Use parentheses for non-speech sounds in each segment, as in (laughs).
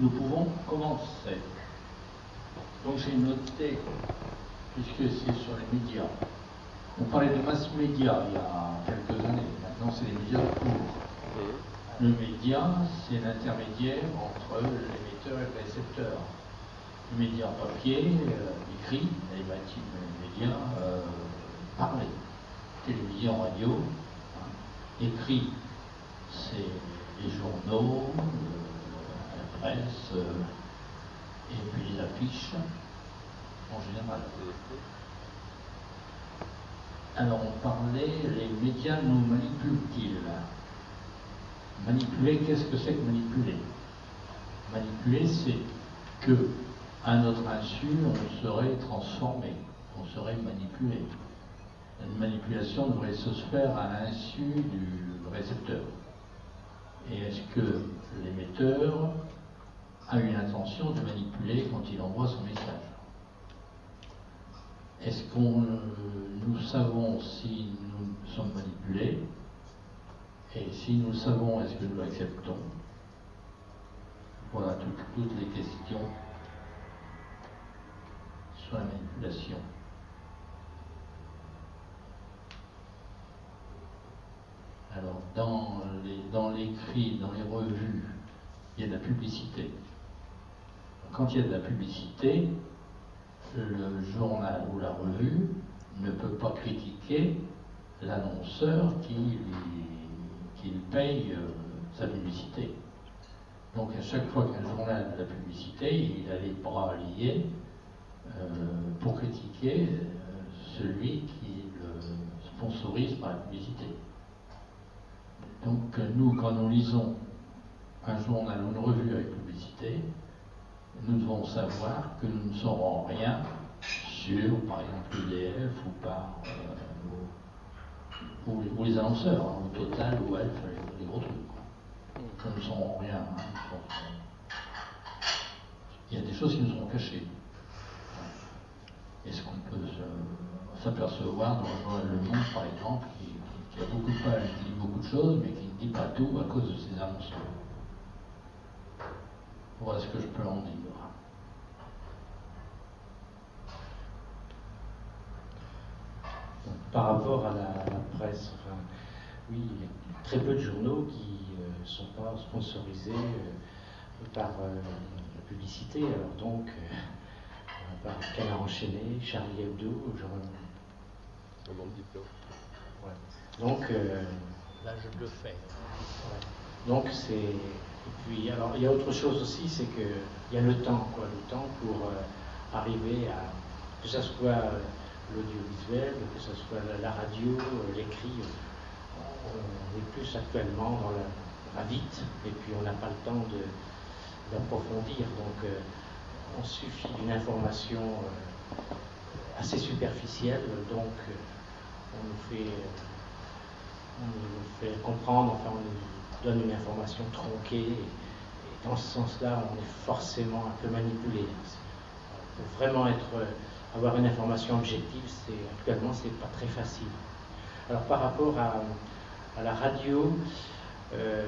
nous pouvons commencer. Donc j'ai noté, puisque c'est sur les médias, on parlait de mass média il y a quelques années, maintenant c'est les médias courts. Le média, c'est l'intermédiaire entre l'émetteur et le récepteur. Le média papier, euh, écrit, les médias euh, parlé. Télévision, radio, hein. écrit, c'est les journaux, euh, presse, et puis les affiches, en général. Alors on parlait, les médias nous manipulent-ils? Manipuler, qu'est-ce que c'est que manipuler? Manipuler, c'est que, à notre insu, on serait transformé, on serait manipulé. Une manipulation devrait se faire à l'insu du récepteur. Et est-ce que l'émetteur a une intention de manipuler quand il envoie son message Est-ce qu'on nous savons si nous sommes manipulés et si nous savons, est-ce que nous l'acceptons? Voilà toutes, les questions sur la manipulation. Alors, dans les, dans l'écrit, dans les revues, il y a de la publicité. Quand il y a de la publicité, le journal ou la revue ne peut pas critiquer l'annonceur qui il paye euh, sa publicité. Donc à chaque fois qu'un journal a de la publicité, il a les bras liés euh, pour critiquer euh, celui qui le sponsorise par la publicité. Donc nous, quand nous lisons un journal ou une revue avec publicité, nous devons savoir que nous ne saurons rien sur, par exemple, l'EDF ou par ou, les annonceurs, hein, au Total ou Elf, les, gros trucs. Quoi. ne sont rien. Hein, il y a des choses qui nous seront cachées. Est-ce qu'on peut s'apercevoir dans le Monde, par exemple, qui, a beaucoup de pages, qui dit beaucoup de choses, mais qui ne dit pas tout à cause de ces annonceurs? Voilà ce que je peux en dire. par rapport à la, presse. Enfin, oui, il y a très peu de journaux qui ne euh, sont pas sponsorisés euh, par euh, la publicité. Alors donc, par Canard enchaîné, Charlie Hebdo, genre. Donc. Là, je le fais. Donc, c'est. Et puis, alors, il y a autre chose aussi, c'est qu'il y a le temps, quoi, le temps pour arriver à. que ça soit l'audiovisuel, que ce soit la, radio, euh, l'écrit. On est plus actuellement dans la, va-vite et puis on n'a pas le temps d'approfondir. Donc euh, on suffit d'une information euh, assez superficielle, donc on nous fait, on nous fait comprendre, enfin on nous donne une information tronquée. Et, dans ce sens-là, on est forcément un peu manipulé. Pour vraiment être avoir une information objective, c'est actuellement c'est pas très facile. Alors par rapport à, la radio, euh,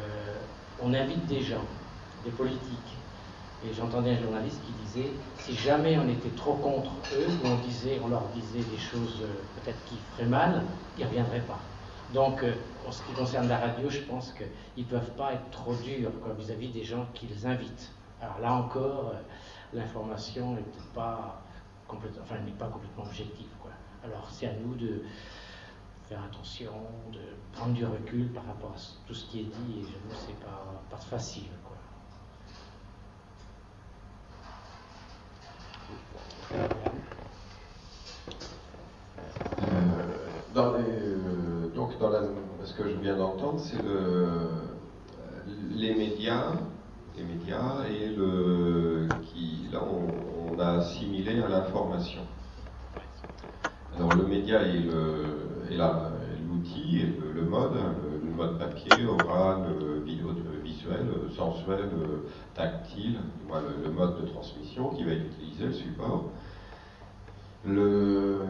on invite des gens, des politiques. Et j'entendais un journaliste qui disait si jamais on était trop contre eux, ou on disait, on leur disait des choses euh, peut-être qui feraient mal, ils ne reviendraient pas. Donc, euh, en ce qui concerne la radio, je pense qu'ils ne peuvent pas être trop durs vis-à-vis des gens qu'ils invitent. Alors là encore, l'information n'est pas complètement objective. Alors c'est à nous de faire attention, de prendre du recul par rapport à tout ce qui est dit, et j'avoue, c'est pas, pas facile. Euh, dans les, que je viens d'entendre, c'est le, les médias, les médias et le qui là on, a assimilé à l'information. Alors le média est l'outil, le, le, mode, le, mode papier, oral, visuel, sensuel, tactile, le, mode de transmission qui va être utilisé, le support. Le,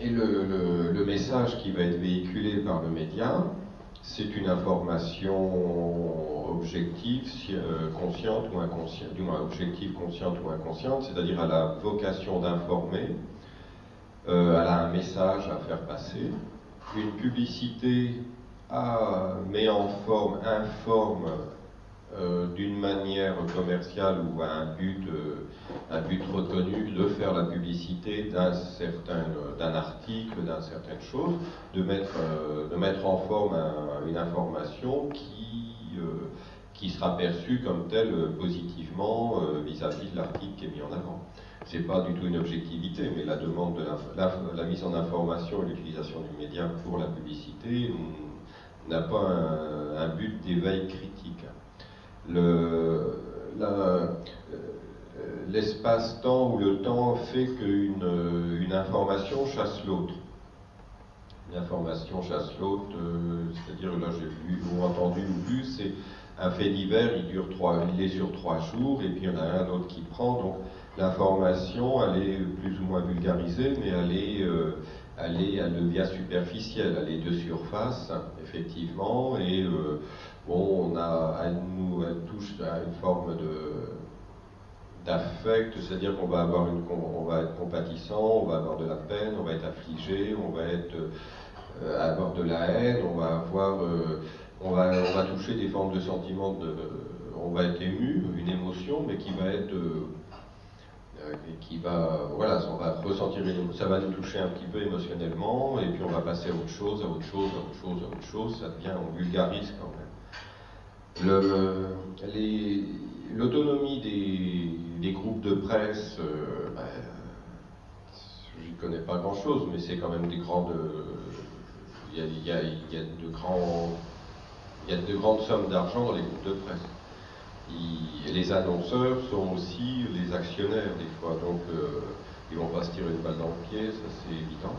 et le, message qui va être véhiculé par le média c'est une information objective, euh, consciente ou inconsciente, du moins objective, consciente ou inconsciente, c'est-à-dire elle a vocation d'informer, euh, elle a un message à faire passer. Une publicité a, met en forme, informe euh, d'une manière commerciale ou à un but, euh, un but reconnu de faire la publicité d'un certain d'un article, d'une certaine chose, de mettre, euh, de mettre en forme une information qui, qui sera perçue comme telle positivement vis-à-vis de l'article qui est mis en avant. C'est pas du tout une objectivité, mais la demande de la, la mise en information et l'utilisation du média pour la publicité n'a pas un but d'éveil critique l'espace-temps ou le temps fait qu'une une information chasse l'autre. Une information chasse l'autre, euh, c'est-à-dire là j'ai vu ou entendu ou vu, c'est un fait divers, il dure trois, il est sur trois jours, et puis il y en a un autre qui prend. Donc l'information, elle est plus ou moins vulgarisée, mais elle est, euh, elle est, elle devient superficielle, elle est de surface, effectivement, et euh, bon, on a, elle nous touche à une forme de d'affect, c'est-à-dire qu'on va avoir une, on va être compatissant, on va avoir de la peine, on va être affligé, on va être euh, avoir de la haine, on va avoir, euh, on va, on va toucher des formes de sentiments, on va être ému, une émotion, mais qui va être euh, qui va, voilà, on va ressentir, ça va nous toucher un petit peu émotionnellement, et puis on va passer à autre chose, à autre chose, à autre chose, à autre chose, ça devient, on vulgarise quand même. L'autonomie des, groupes de presse, euh, ben, je n'y connais pas grand-chose, mais c'est quand même des grandes... Il y a, de grandes sommes d'argent dans les groupes de presse. les annonceurs sont aussi les actionnaires des fois, donc euh, ils vont pas se tirer une balle dans le pied, ça c'est évident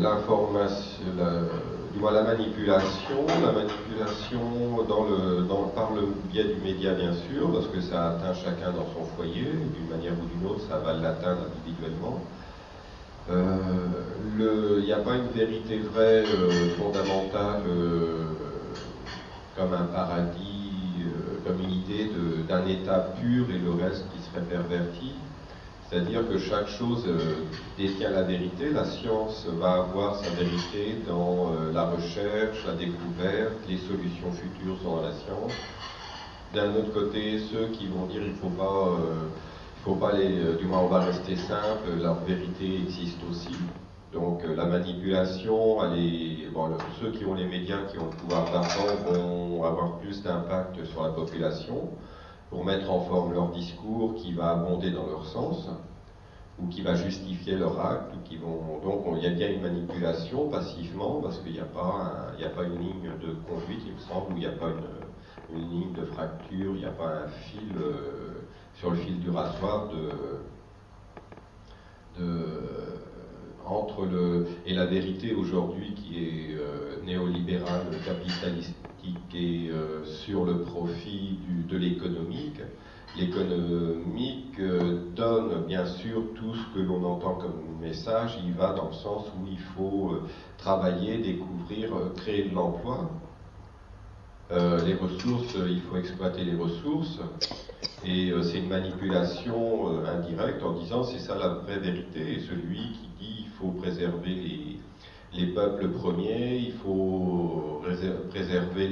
l'information, la, la manipulation, la manipulation par le biais du média bien sûr, parce que ça atteint chacun dans son foyer, d'une manière ou d'une autre, ça va l'atteindre individuellement. Euh, il n'y a pas une vérité vraie euh, fondamentale euh, comme un paradis, comme une idée d'un état pur et le reste qui serait perverti. C'est-à-dire que chaque chose euh, détient la vérité. La science va avoir sa vérité dans euh, la recherche, la découverte, les solutions futures sont dans la science. D'un autre côté, ceux qui vont dire il faut pas, euh, il faut pas les, du moins on va rester simple, leur vérité existe aussi. Donc la manipulation, ceux qui ont les médias, qui ont le pouvoir d'argent, vont avoir plus d'impact sur la population pour mettre en forme leur discours qui va abonder dans leur sens ou qui va justifier leur acte, ou qui vont donc il y a bien une manipulation passivement parce qu'il n'y a pas a pas une ligne de conduite il me semble où il n'y a pas une, ligne de fracture, il n'y a pas un fil euh, sur le fil du rasoir de entre le et la vérité aujourd'hui qui est euh, néolibérale, capitaliste et euh, sur le profit de l'économique. L'économique euh, donne bien sûr tout ce que l'on entend comme message, il va dans le sens où il faut travailler, découvrir, créer de l'emploi. les ressources, il faut exploiter les ressources, et c'est une manipulation indirecte en disant c'est ça la vraie vérité, et celui qui faut préserver les, les peuples premiers, il faut préserver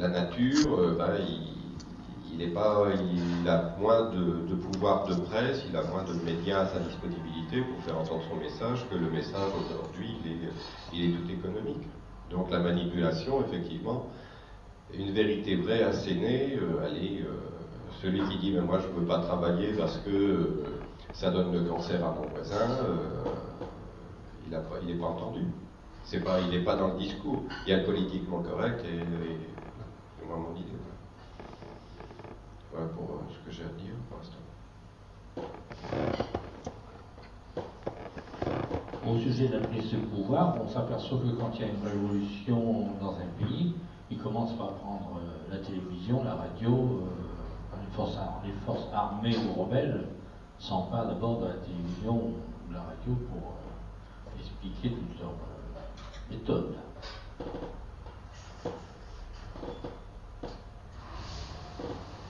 la nature, euh, ben, il, il a moins de, pouvoir de presse, il a moins de médias à sa disponibilité pour faire entendre son message que le message aujourd'hui, il est, tout économique. Donc la manipulation, effectivement, une vérité vraie assénée, euh, elle est, euh, celui qui dit, mais moi je ne peux pas travailler parce que ça donne le cancer à mon voisin, il n'est pas, entendu. C'est pas, il n'est pas dans le discours. Il y a le politiquement correct et, c'est moi mon idée. Voilà pour euh, ce que j'ai à dire pour l'instant. Au sujet de la prise de pouvoir, on s'aperçoit que quand il y a une révolution dans un pays, il commence par prendre euh, la télévision, la radio, euh, les, forces, armées ou rebelles s'emparent d'abord de la télévision ou de la radio pour expliquer toutes leurs euh, méthodes.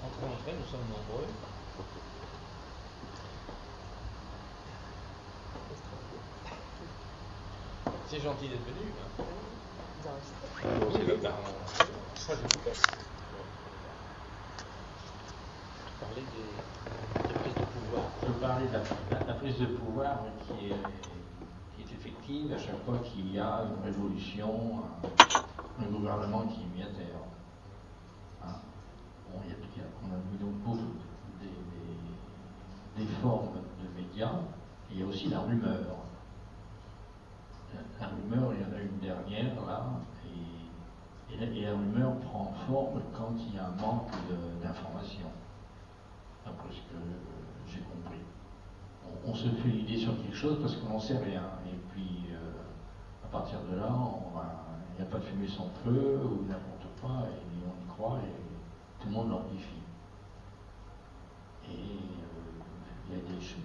Entre en nous sommes nombreux. C'est gentil d'être venu. Hein. C'est le. Parler des, Je parlais de la, prise de pouvoir qui est, effective à chaque fois qu'il y a une révolution, un, gouvernement qui est mis à terre. Hein? Bon, y a, on a vu donc beaucoup des, formes de médias, et il y a aussi la rumeur. La, rumeur, il y en a une dernière là, et, la, et la rumeur prend forme quand il y a un manque de- d'informations d'après ce que. On, se fait l'idée sur quelque chose parce qu'on n'en sait rien. Et puis, euh, à partir de là, il n'y a pas de fumée sans feu ou n'importe quoi, et on y croit et tout le monde l'amplifie. Et euh, il y a des choses.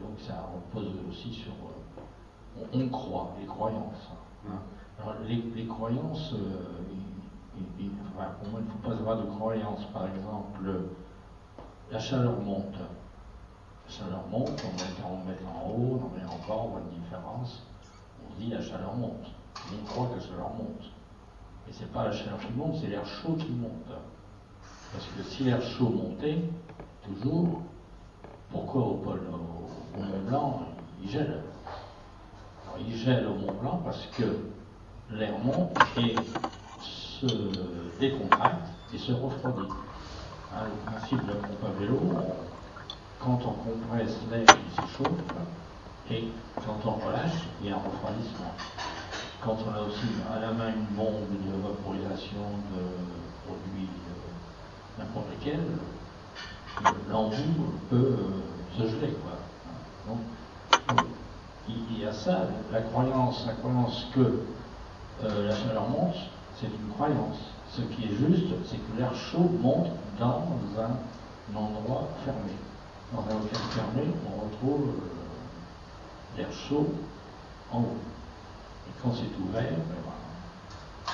Donc ça repose aussi sur. euh, on, on croit, les croyances. hein. Alors, les, les croyances, il- il- il- enfin, pour moi, il ne faut pas avoir de croyances. Par exemple, la chaleur monte. Chaleur monte, on met 40 mètres en haut, on met encore, on voit une différence. On dit la chaleur monte. On croit que la chaleur monte. Mais c'est pas la chaleur qui monte, c'est l'air chaud qui monte. Parce que si l'air chaud montait, toujours, pourquoi au pôle, au, Mont Blanc, il gèle Il gèle au Mont Blanc parce que l'air monte et se décontracte et se refroidit. Hein, le principe de la pompe à vélo, quand on compresse l'air, il s'échauffe, et quand on relâche, il y a un refroidissement. Quand on a aussi à la main une bombe de vaporisation de produits euh, n'importe lesquels, le- l'embout peut euh, se geler. Donc, il y a ça, la croyance, la croyance que euh, la chaleur monte, c'est une croyance. Ce qui est juste, c'est que l'air chaud monte dans un endroit fermé. Dans un local fermé, on retrouve euh, l'air en haut. Et quand c'est ouvert, ben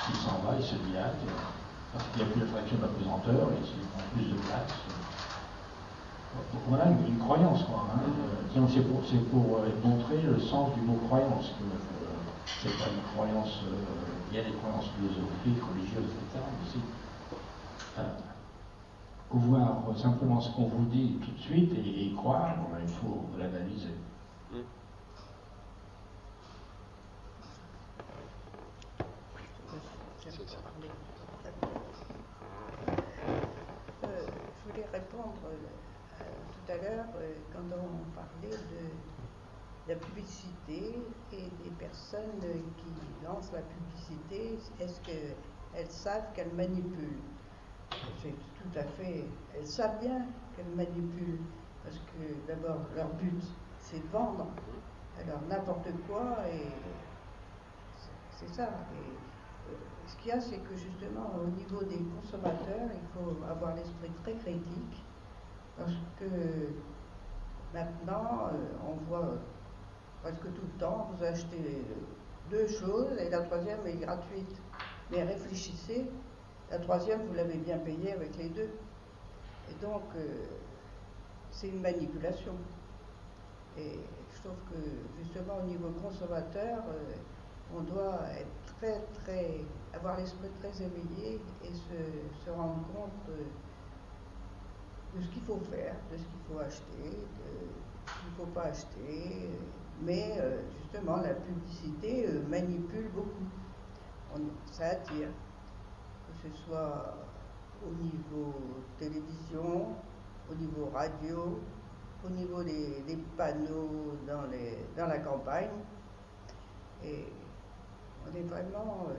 il s'en va, il se dilate, et, parce qu'il n'y a plus l'attraction de la pesanteur, et il prend plus de place. Voilà une, croyance, quoi. Hein. Euh, c'est pour, euh, montrer le sens du mot croyance. euh, c'est pas une croyance. euh, il y a des croyances philosophiques, religieuses, etc. aussi euh, voir simplement ce qu'on vous dit tout de suite et, y croire, bon, il faut l'analyser. Euh, je voulais répondre euh, tout à l'heure euh, quand on parlait de la publicité et des personnes qui lancent la publicité, est-ce qu'elles savent qu'elles manipulent? C'est tout à fait. Elles savent bien qu'elles manipulent parce que d'abord leur but c'est de vendre. Alors n'importe quoi et c'est- ça. Euh, ce qu'il y a, c'est que justement, au niveau des consommateurs, il faut avoir l'esprit très critique, parce que maintenant, euh, on voit presque tout le temps, vous achetez deux choses et la troisième est gratuite. Mais réfléchissez, la troisième, vous l'avez bien payée avec les deux. Et donc, euh, c'est une manipulation. Et je trouve que justement au niveau consommateur, euh, on doit être très, très, avoir l'esprit très éveillé et se, rendre compte euh, de ce qu'il faut faire, de ce qu'il faut acheter, de ce qu'il ne faut pas acheter. Mais justement, la publicité manipule beaucoup. Ça attire, ce soit au niveau télévision, au niveau radio, au niveau des, panneaux dans, la campagne. Et on est vraiment. euh,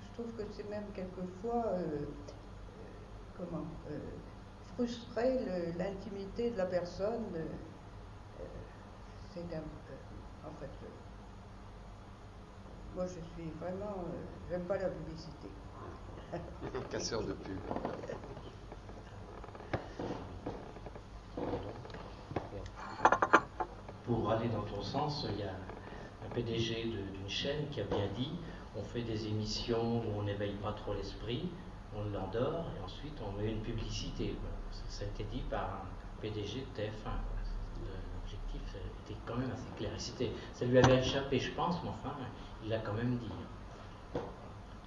je trouve que c'est même quelquefois. euh, comment euh, Frustrer l'intimité de la personne. c'est un. euh, en fait. Moi, je suis vraiment. euh, J'aime pas la publicité. (laughs) Casseur de pub. Pour pour aller dans ton sens, il y a un PDG d'une chaîne qui a bien dit on fait des émissions où on n'éveille pas trop l'esprit, on l'endort et ensuite on met une publicité. Ça, a été dit par un PDG de TF1. L'objectif était quand même assez clair. ça lui avait échappé, je pense, mais enfin, il l'a quand même dit.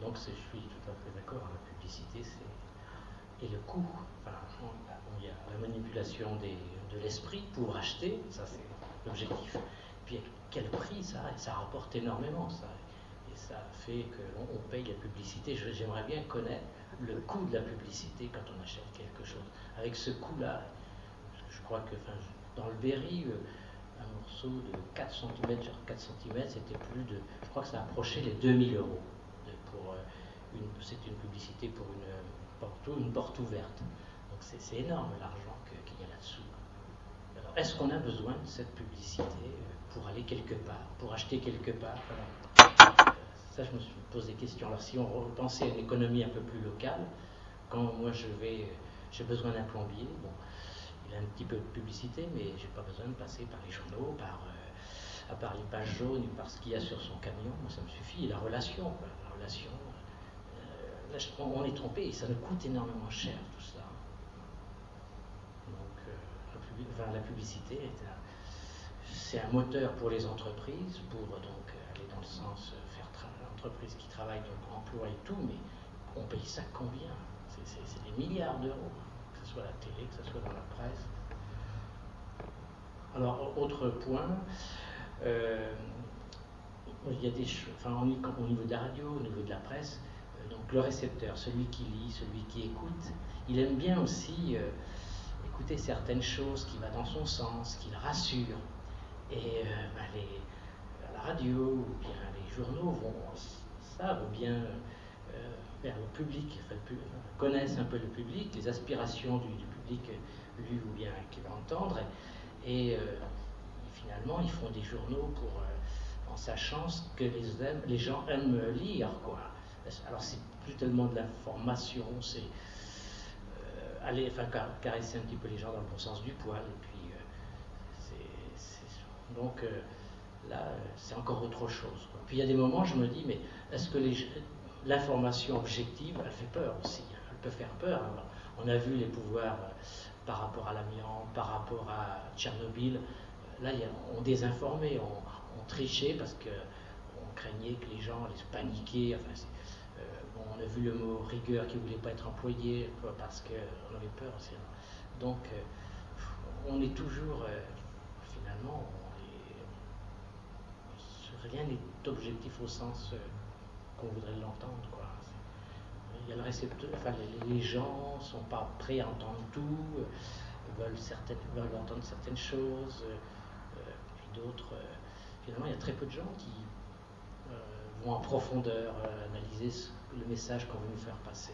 Donc je suis tout à fait d'accord, la publicité, c'est. Et le coût, enfin, il y a la manipulation de l'esprit pour acheter, ça c'est l'objectif. Puis quel prix ça Ça rapporte énormément, ça. Et ça fait qu'on paye la publicité. J'aimerais bien connaître le coût de la publicité quand on achète quelque chose. Avec ce coût-là, je crois que dans le Berry, euh, un morceau de 4 cm sur 4 cm, c'était plus de. Je crois que ça approchait les 2000 euros. Euh, c'est une publicité pour une porte, une porte ouverte. Donc c'est, énorme l'argent qu'il y a là-dessous. Alors est-ce qu'on a besoin de cette publicité euh, pour aller quelque part, pour acheter quelque part? Ça, je me suis posé des questions. Alors si on repensait à une économie un peu plus locale, quand moi j'ai besoin d'un plombier, bon, un petit peu de publicité, mais j'ai pas besoin de passer par les journaux, par, euh, à part les pages jaunes ou par ce qu'il y a sur son camion, ça me suffit. la relation, la relation. Euh, on, est trompé, et ça nous coûte énormément cher tout ça. Donc, euh, la, publicité c'est un moteur pour les entreprises, pour donc aller dans le sens faire l'entreprise qui travaille donc emploi et tout, mais on paye ça combien? C'est des milliards d'euros soit la télé, que ce soit dans la presse. Alors, autre point, euh, il y a des enfin, au niveau de la radio, au niveau de la presse, euh, donc le récepteur, celui qui lit, celui qui écoute, il aime bien aussi euh, écouter certaines choses qui vont dans son sens, qui le rassurent. Et ben, la radio ou bien les journaux vont, savent bien le public, connaissent un peu le public, les aspirations du, public lu ou bien qu'il va entendre, et, euh, finalement ils font des journaux pour, euh, en sachant que les, gens aiment lire. Quoi. Alors c'est plus tellement de l'information, c'est euh, aller, enfin, caresser un petit peu les gens dans le bon sens du poil, et puis c'est, donc là c'est encore autre chose. Puis il y a des moments, je me dis, mais est-ce que les, l'information objective, elle fait peur aussi. Hein. Elle peut faire peur. on a vu les pouvoirs euh, par rapport à l'amiante, par rapport à Tchernobyl. Euh, là, on désinformait, on, trichait parce qu'on craignait que les gens les paniquaient. Enfin, euh, on a vu le mot rigueur qui ne voulait pas être employé parce qu'on avait peur. Aussi. Donc, on est toujours, finalement, rien n'est objectif au sens qu'on voudrait l'entendre. Quoi. Il y a le récepteur, enfin, les, gens ne sont pas prêts à entendre tout, euh, veulent, certaines, veulent entendre certaines choses, euh, euh, puis d'autres. finalement, il y a très peu de gens qui vont en profondeur analyser le message qu'on veut nous faire passer.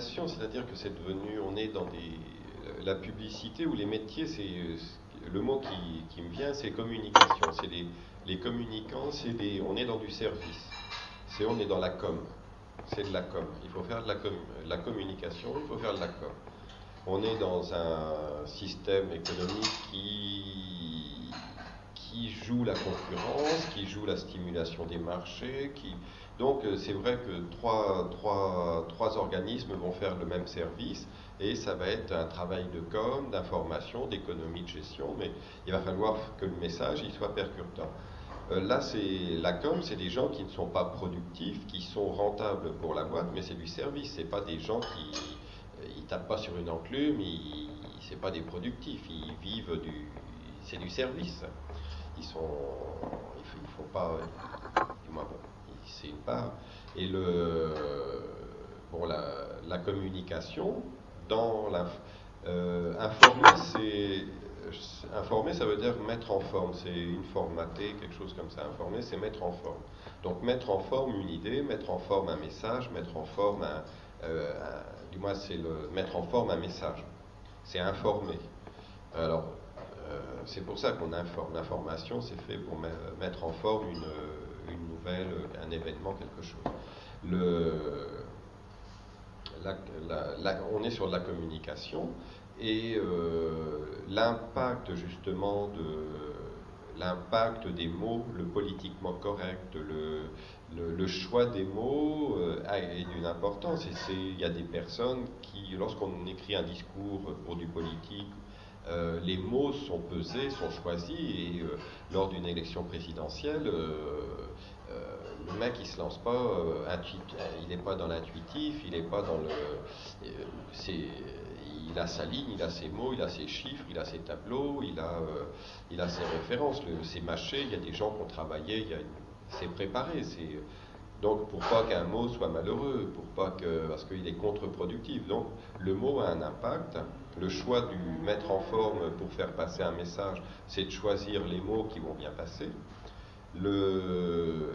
C'est-à-dire que c'est devenu, on est dans des, la publicité ou les métiers, c'est le mot qui, me vient, c'est communication. C'est les, les, communicants, c'est on est dans du service. C'est on est dans la com. C'est de la com. Il faut faire de la, com, la communication, il faut faire de la com. On est dans un système économique qui, qui joue la concurrence, qui joue la stimulation des marchés, qui, donc euh, c'est vrai que trois, organismes vont faire le même service et ça va être un travail de com, d'information, d'économie de gestion, mais il va falloir que le message il soit percutant. Euh, là, c'est la com, c'est des gens qui ne sont pas productifs, qui sont rentables pour la boîte, mais c'est du service. C'est pas des gens qui euh, ils tapent pas sur une enclume, ils, c'est pas des productifs, ils vivent du, c'est du service. Ils sont, il faut, faut pas, du moins bon, c'est une part. Et le, bon, la, communication, dans la, euh, informer, c'est informer, ça veut dire mettre en forme. C'est une formater, quelque chose comme ça. Informer, c'est mettre en forme. Donc mettre en forme une idée, mettre en forme un message, mettre en forme un, euh, du moins c'est le mettre en forme un message. c'est informer. Alors, euh, c'est pour ça qu'on informe. L'information, c'est fait pour mettre en forme une, nouvelle, un événement, quelque chose. On est sur la communication et euh, l'impact justement de l'impact des mots, le politiquement correct, le, choix des mots euh, est d'une importance. Il y a des personnes qui, lorsqu'on écrit un discours pour du politique, euh, les mots sont pesés, sont choisis, et lors d'une élection présidentielle, le mec il se lance pas, il n'est pas dans l'intuitif, il n'est pas dans le, il a sa ligne, il a ses mots, il a ses chiffres, il a ses tableaux, il a, euh, il a ses références, c'est mâché, il y a des gens qui ont travaillé, c'est préparé. Donc pour pas qu'un mot soit malheureux, pour pas que, parce qu'il est contre-productif. Donc le mot a un impact. Le choix du mettre en forme pour faire passer un message, c'est de choisir les mots qui vont bien passer. Le,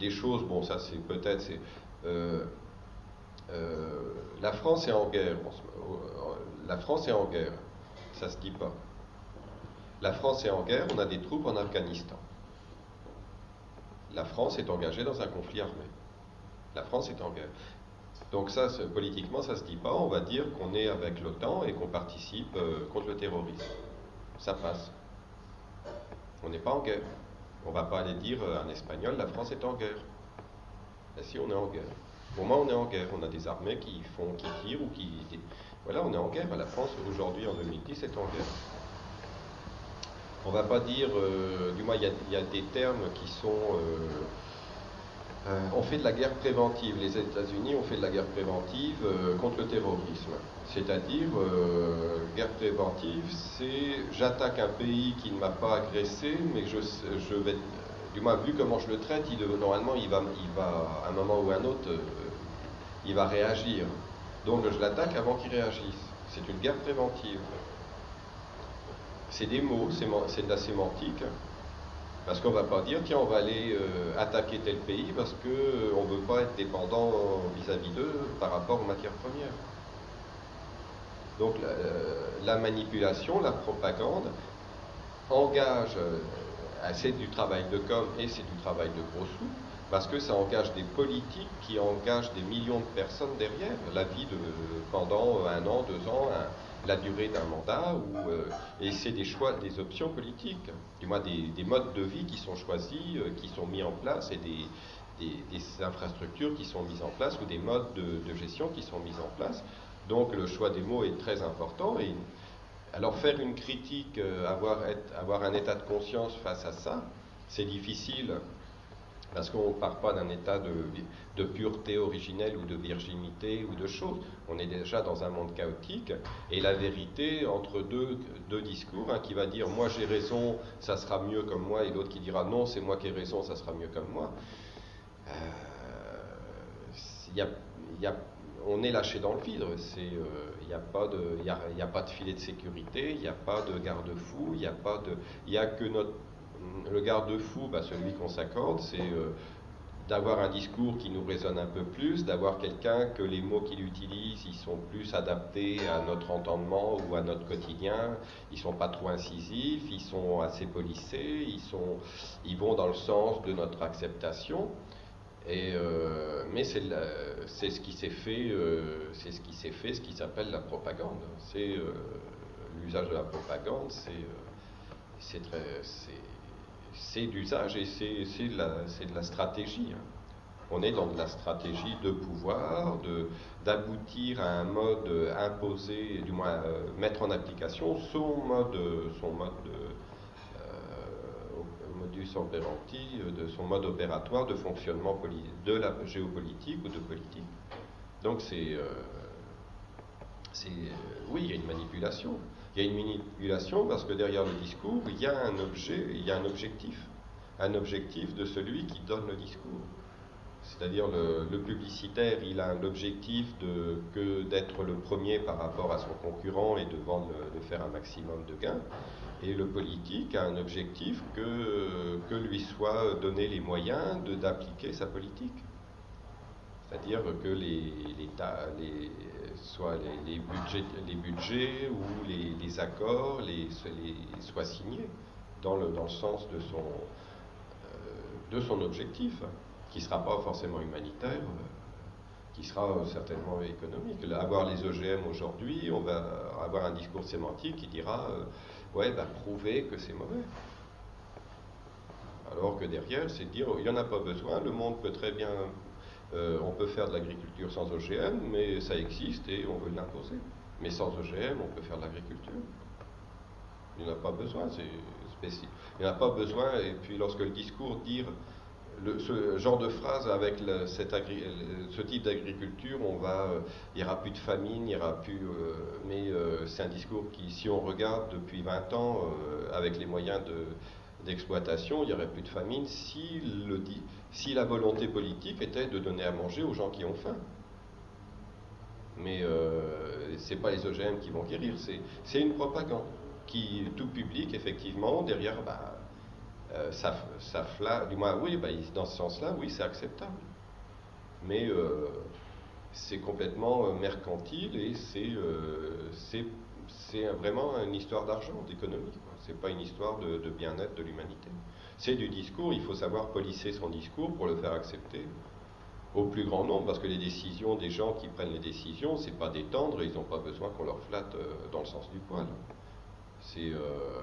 des choses, bon ça c'est peut-être, c'est euh, euh, la France est en guerre. La France est en guerre. Ça se dit pas. La France est en guerre, on a des troupes en Afghanistan. La France est engagée dans un conflit armé. La France est en guerre. Donc ça, politiquement, ça se dit pas. On va dire qu'on est avec l'OTAN et qu'on participe euh, contre le terrorisme. Ça passe. On n'est pas en guerre. On va pas aller dire euh, en espagnol, la France est en guerre. Et si on est en guerre. Pour moi, on est en guerre. On a des armées qui font, qui tirent ou qui. Voilà, on est en guerre. La France, aujourd'hui, en 2010, est en guerre. On ne va pas dire, euh, du moins, il y, a des termes qui sont. Euh, euh, on fait de la guerre préventive. Les États-Unis ont fait de la guerre préventive contre le terrorisme. C'est-à-dire, guerre préventive, c'est j'attaque un pays qui ne m'a pas agressé, mais je, je vais du moins vu comment je le traite, normalement il va, il va, à un moment ou à un autre, euh, il va réagir. Donc je l'attaque avant qu'il réagisse. C'est une guerre préventive. C'est des mots, c'est de la sémantique. Parce qu'on ne va pas dire, tiens, on va aller euh, attaquer tel pays parce qu'on euh, ne veut pas être dépendant vis-à-vis d'eux par rapport aux matières premières. Donc la manipulation, la propagande engage c'est du travail de com et c'est du travail de gros sous, parce que ça engage des politiques qui engagent des millions de personnes derrière, la vie de, pendant un an, deux ans, la durée d'un mandat, euh, et c'est des choix, des options politiques, du moins des, modes de vie qui sont choisis, euh, qui sont mis en place, et des, infrastructures qui sont mises en place, ou des modes de, de gestion qui sont mis en place. Donc le choix des mots est très important, et alors faire une critique, euh, avoir, un état de conscience face à ça, c'est difficile parce qu'on ne part pas d'un état de, pureté originelle ou de virginité ou de choses. On est déjà dans un monde chaotique et la vérité entre deux, discours, un qui va dire moi j'ai raison, ça sera mieux comme moi, et l'autre qui dira non, c'est moi qui ai raison, ça sera mieux comme moi. Euh, on est lâché dans le vide. Il n'y euh, a, pas de, filet de sécurité, il n'y a pas de garde-fou, il n'y a que notre. Le garde-fou, bah, celui qu'on s'accorde, c'est euh, d'avoir un discours qui nous résonne un peu plus, d'avoir quelqu'un que les mots qu'il utilise, ils sont plus adaptés à notre entendement ou à notre quotidien, ils sont pas trop incisifs, ils sont assez polissés, ils, sont, ils vont dans le sens de notre acceptation. Et, euh, mais c'est ce qui s'est fait, euh, c'est ce qui s'est fait, ce qui s'appelle la propagande. C'est l'usage de la propagande, c'est très, c'est d'usage et c'est de, de, la stratégie. Hein. On est dans de la stratégie de pouvoir, d'aboutir à un mode imposé, du moins mettre en application son mode, son mode modus operandi, euh, de son mode opératoire de fonctionnement de la géopolitique ou de politique. Donc c'est, euh, euh, oui, il y a une manipulation. Il y a une manipulation parce que derrière le discours, il y a un objet, il y a un objectif, un objectif de celui qui donne le discours. C'est-à-dire le, publicitaire, il a l'objectif que d'être le premier par rapport à son concurrent et de, faire un maximum de gains. Et le politique a un objectif que, que lui soit donné les moyens d'appliquer sa politique. C'est-à-dire que les, les, soit les, budgets, les budgets ou les, accords les, soient signés dans le, dans le sens de son, euh, de son objectif, qui ne sera pas forcément humanitaire, euh, qui sera certainement économique. Avoir les OGM aujourd'hui, on va avoir un discours sémantique qui dira euh, ouais, bah, prouver que c'est mauvais. Alors que derrière, c'est de dire il n'y en a pas besoin, le monde peut très bien euh, on peut faire de l'agriculture sans OGM, mais ça existe et on veut l'imposer. Mais sans OGM, on peut faire de l'agriculture. Il n'y en a pas besoin, c'est spécifique. Il n'y en a pas besoin, et puis lorsque le discours dire ce genre de phrase avec ce type d'agriculture, on va, euh, il n'y aura plus de famine, il aura plus. Euh, mais c'est un discours qui, si on regarde depuis 20 ans, avec les moyens de, d'exploitation, il n'y aurait plus de famine si, le, si la volonté politique était de donner à manger aux gens qui ont faim. Mais euh, ce n'est pas les OGM qui vont guérir, c'est une propagande qui, tout public, effectivement, derrière, bah, euh, ça, ça du moins, oui, bah, dans ce sens-là, oui, c'est acceptable. Mais euh, c'est complètement mercantile et c'est vraiment une histoire d'argent, d'économie n'est pas une histoire de, bien-être de l'humanité. C'est du discours, il faut savoir polisser son discours pour le faire accepter au plus grand nombre, parce que les décisions des gens qui prennent les décisions, c'est pas d'étendre, ils n'ont pas besoin qu'on leur flatte euh, dans le sens du poil. C'est euh,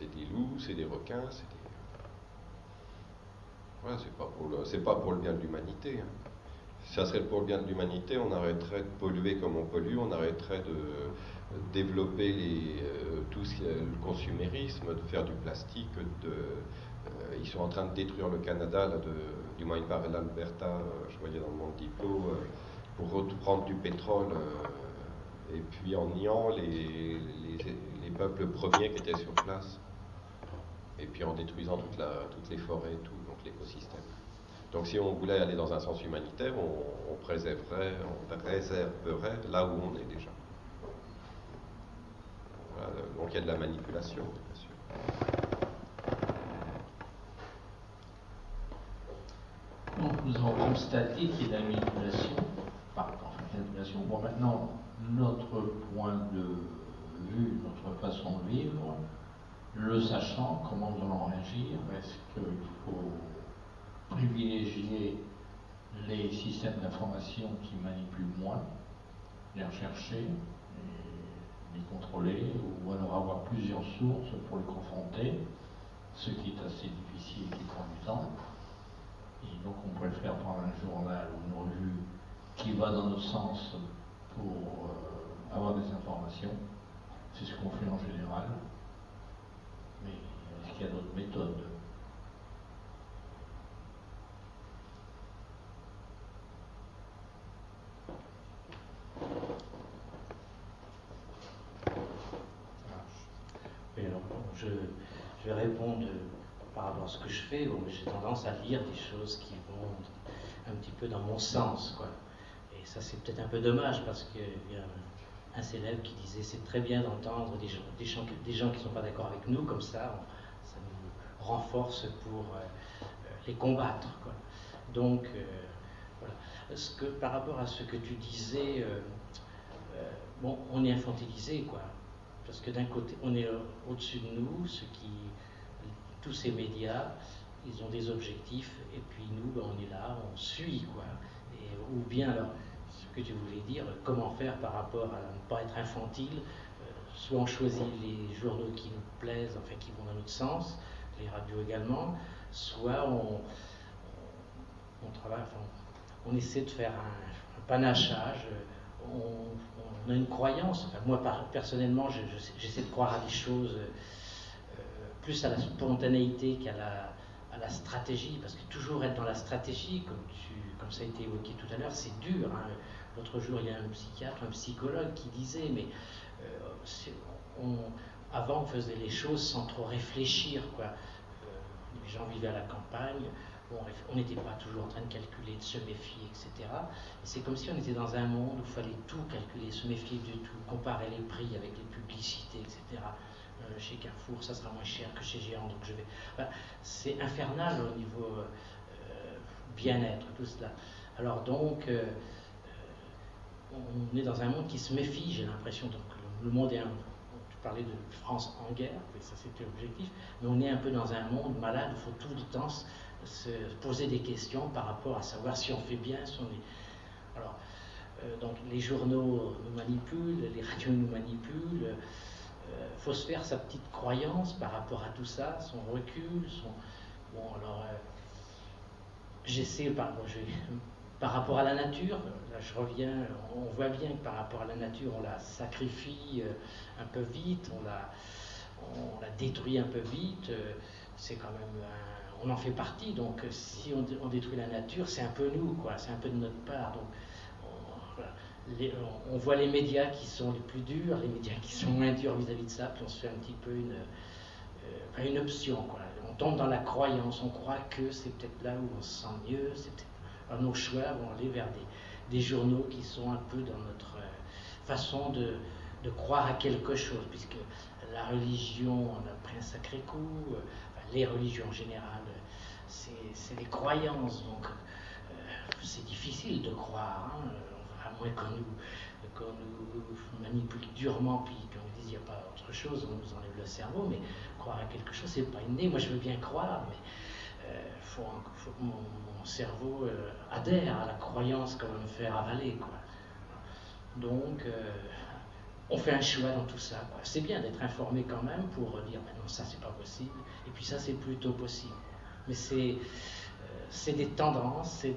des loups, c'est des requins, c'est des... Voilà, c'est pas, pour le, pas pour le bien de l'humanité. Hein. Ça serait pour le bien de l'humanité, on arrêterait de polluer comme on pollue, on arrêterait de, développer euh, tout le consumérisme, de faire du plastique. Euh, ils sont en train de détruire le Canada, du moins il paraît l'Alberta, euh, je voyais dans monde diplôme, pour reprendre du pétrole et puis en niant les, les, peuples premiers qui étaient sur place. Et puis en détruisant toute toutes les forêts donc l'écosystème. Donc si on voulait aller dans un sens humanitaire, on, on préserverait, on préserverait là où on est déjà. Donc il y a de la manipulation, bien sûr. Donc nous avons constaté qu'il y a de la manipulation. Enfin, manipulation. Bon, maintenant, notre point de vue, notre façon de vivre, le sachant, comment nous allons réagir Est-ce qu'il faut privilégier les systèmes d'information qui manipulent moins, les rechercher, contrôler, ou alors avoir plusieurs sources pour les confronter, ce qui est assez difficile et qui prend du temps. Et donc on préfère prendre un journal ou une revue qui va dans notre sens pour euh, avoir des informations. C'est ce qu'on fait en général. Mais est-ce qu'il y a d'autres méthodes je, vais répondre par rapport à ce que je fais. j'ai tendance à lire des choses qui vont un petit peu dans mon sens. Quoi. Et ça, c'est peut-être un peu dommage parce qu'il y a un célèbre qui disait c'est très bien d'entendre des gens, des gens, qui ne sont pas d'accord avec nous, comme ça, ça nous renforce pour euh, euh, les combattre. Quoi. Donc, euh, voilà. Par rapport à ce que tu disais, bon, on est infantilisé, quoi. Parce que d'un côté, on est au-dessus de nous, ce qui, tous ces médias, ils ont des objectifs, et puis nous, ben, on est là, on suit, quoi. Et, ou bien, alors, ce que tu voulais dire, comment faire par rapport à ne pas être infantile, euh, soit on choisit les journaux qui nous plaisent, enfin qui vont dans notre sens, les radios également, soit on, on, travaille, enfin, on essaie de faire un, un panachage, on, on a une croyance. Enfin, moi, personnellement, j'essaie de croire à des choses euh, plus à la spontanéité qu'à la, stratégie, parce que toujours être dans la stratégie, comme, ça a été évoqué tout à l'heure, c'est dur. Hein. L'autre jour, il y a un psychiatre, un psychologue qui disait, mais euh, avant, on faisait les choses sans trop réfléchir. Quoi. Euh, les gens vivaient à la campagne, on n'était pas toujours en train de calculer, de se méfier, etc. c'est comme si on était dans un monde où il fallait tout calculer, se méfier de tout, comparer les prix avec les publicités, etc. Euh, chez Carrefour, ça sera moins cher que chez Géant, donc je vais. c'est infernal au niveau euh, bien-être, tout cela. Alors donc, euh, on est dans un monde qui se méfie, j'ai l'impression. Donc le monde est un, tu parlais de France en guerre, et ça c'était l'objectif, mais on est un peu dans un monde malade, il faut tout le temps se poser des questions par rapport à savoir si on fait bien, si on est... Alors, euh, donc les journaux nous manipulent, les radios nous manipulent, il euh, faut se faire sa petite croyance par rapport à tout ça, son recul, son... Bon, alors, euh, j'essaie, par, (laughs) rapport à la nature, là je reviens, on voit bien que par rapport à la nature, on la sacrifie un peu vite, on la, on la détruit un peu vite, c'est quand même on en fait partie, donc si on, détruit la nature, c'est un peu nous, quoi, c'est un peu de notre part. Donc, on voit les médias qui sont les plus durs, les médias qui sont moins durs vis-à-vis de ça, puis on se fait un petit peu une, euh, option. On tombe dans la croyance, on croit que c'est peut-être là où on se sent mieux, c'est peut-être nos choix vont aller vers des, journaux qui sont un peu dans notre euh, façon de, croire à quelque chose, puisque la religion on a pris un sacré coup, euh, les religions en général, c'est des croyances, donc c'est difficile de croire. Hein moins qu'on nous, manipule durement, puis qu'on nous dise il n'y a pas autre chose, on nous enlève le cerveau, mais croire à quelque chose, c'est pas inné. Moi, je veux bien croire, mais euh, faut, que mon, cerveau euh, adhère à la croyance qu'on va me faire avaler. Donc, euh, on fait un choix dans tout ça. C'est bien d'être informé quand même pour dire ben non, ça c'est pas possible, et puis ça c'est plutôt possible. Mais c'est des tendances, c'est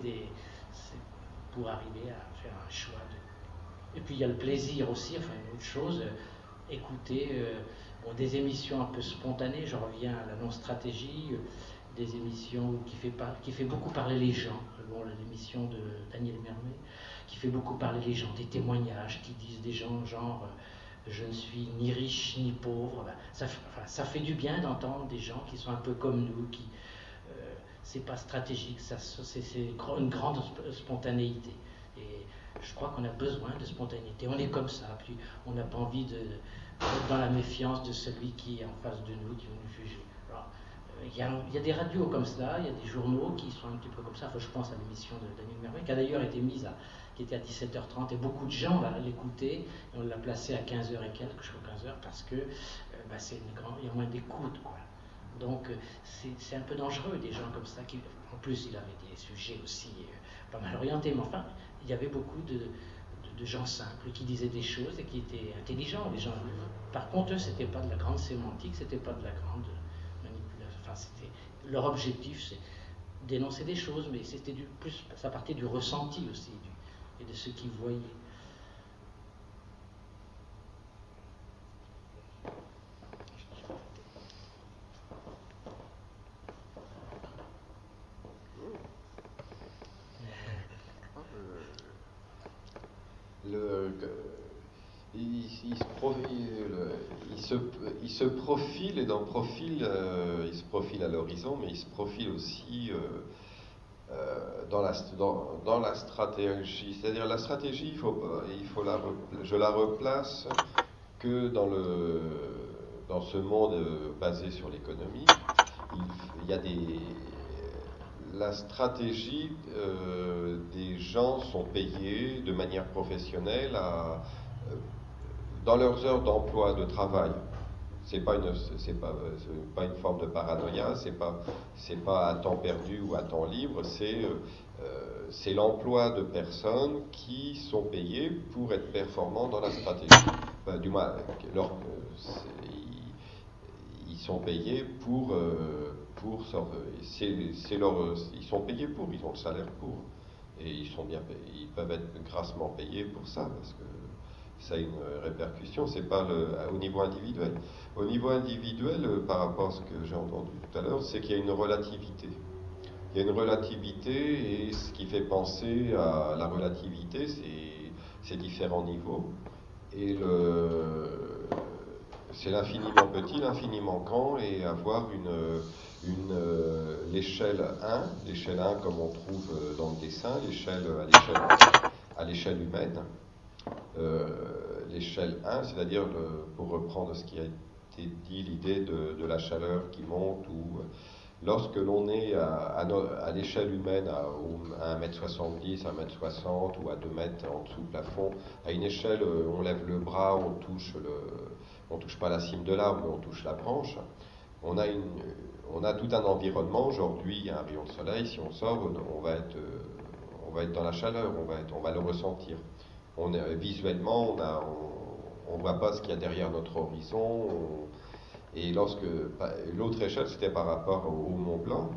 pour arriver à choix. De... Et puis il y a le plaisir aussi, enfin une autre chose, euh, écouter euh, des émissions un peu spontanées, je reviens à la non-stratégie, euh, des émissions qui fait, qui fait beaucoup parler les gens, bon, l'émission de Daniel Mermet, qui fait beaucoup parler les gens, des témoignages qui disent des gens genre je ne suis ni riche ni pauvre. Ben, ça, ça, fait du bien d'entendre des gens qui sont un peu comme nous, qui c'est pas stratégique, c'est une grande spontanéité je crois qu'on a besoin de spontanéité. On est comme ça, puis on n'a pas envie d'être dans la méfiance de celui qui est en face de nous, qui va nous juger. Euh, il y, a, des radios comme ça, il y a des journaux qui sont un petit peu comme ça. Enfin, je pense à l'émission de Daniel Mermet, qui a d'ailleurs été mise à, qui était à 17h30, et beaucoup de gens l'écoutaient, et on l'a placé à 15h et quelques, je crois 15h, parce que euh, bah, c'est une grande, il y a moins d'écoute, quoi. Donc euh, c'est, un peu dangereux, des gens comme ça, qui, en plus il avait des sujets aussi pas mal orientés, mais enfin, il y avait beaucoup de, gens simples qui disaient des choses et qui étaient intelligents. Les gens, par contre, eux, c'était pas de la grande sémantique, c'était pas de la grande manipulation. Enfin, c'était leur objectif, c'est dénoncer des choses, mais c'était du plus, ça partait du ressenti aussi et de ce qu'ils voyaient. Il se profile et dans profil, euh, il se profile à l'horizon, mais il se profile aussi euh, euh, dans, la, stratégie. C'est-à-dire la stratégie, il faut la, je la replace que dans, le, dans ce monde basé sur l'économie. Il, y a des, la stratégie, des gens sont payés de manière professionnelle à, dans leurs heures d'emploi, de travail c'est pas une c'est pas, pas une forme de paranoïa, c'est pas c'est pas à temps perdu ou à temps libre, c'est euh, c'est l'emploi de personnes qui sont payées pour être performants dans la stratégie. du moins, leur, ils, sont payés pour euh, c'est leur ils sont payés pour, ils ont le salaire pour et ils sont bien ils peuvent être grassement payés pour ça parce que ça a une répercussion, c'est pas le, au niveau individuel. Au niveau individuel, euh, par rapport à ce que j'ai entendu tout à l'heure, c'est qu'il y a une relativité. Il y a une relativité et ce qui fait penser à la relativité, c'est ces différents niveaux. Et c'est l'infiniment petit, l'infiniment grand et avoir une, une, euh, l'échelle 1, l'échelle 1 comme on trouve euh, dans le dessin, l'échelle à l'échelle humaine. L'échelle 1, c'est-à-dire, pour reprendre ce qui a été dit, l'idée de, la chaleur qui monte ou lorsque l'on est à, l'échelle humaine à, à 1m70, 1m60 ou à 2 mètres en dessous plafond, à une échelle, euh, on lève le bras, on touche touche pas la cime de l'arbre, on touche la branche. On a, tout un environnement. Aujourd'hui, il y a un rayon de soleil. Si on sort, on va être, euh, dans la chaleur, on va le ressentir. Visuellement, on ne voit pas ce qu'il y a derrière notre horizon. et lorsque l'autre échelle, c'était par rapport au, Mont Blanc.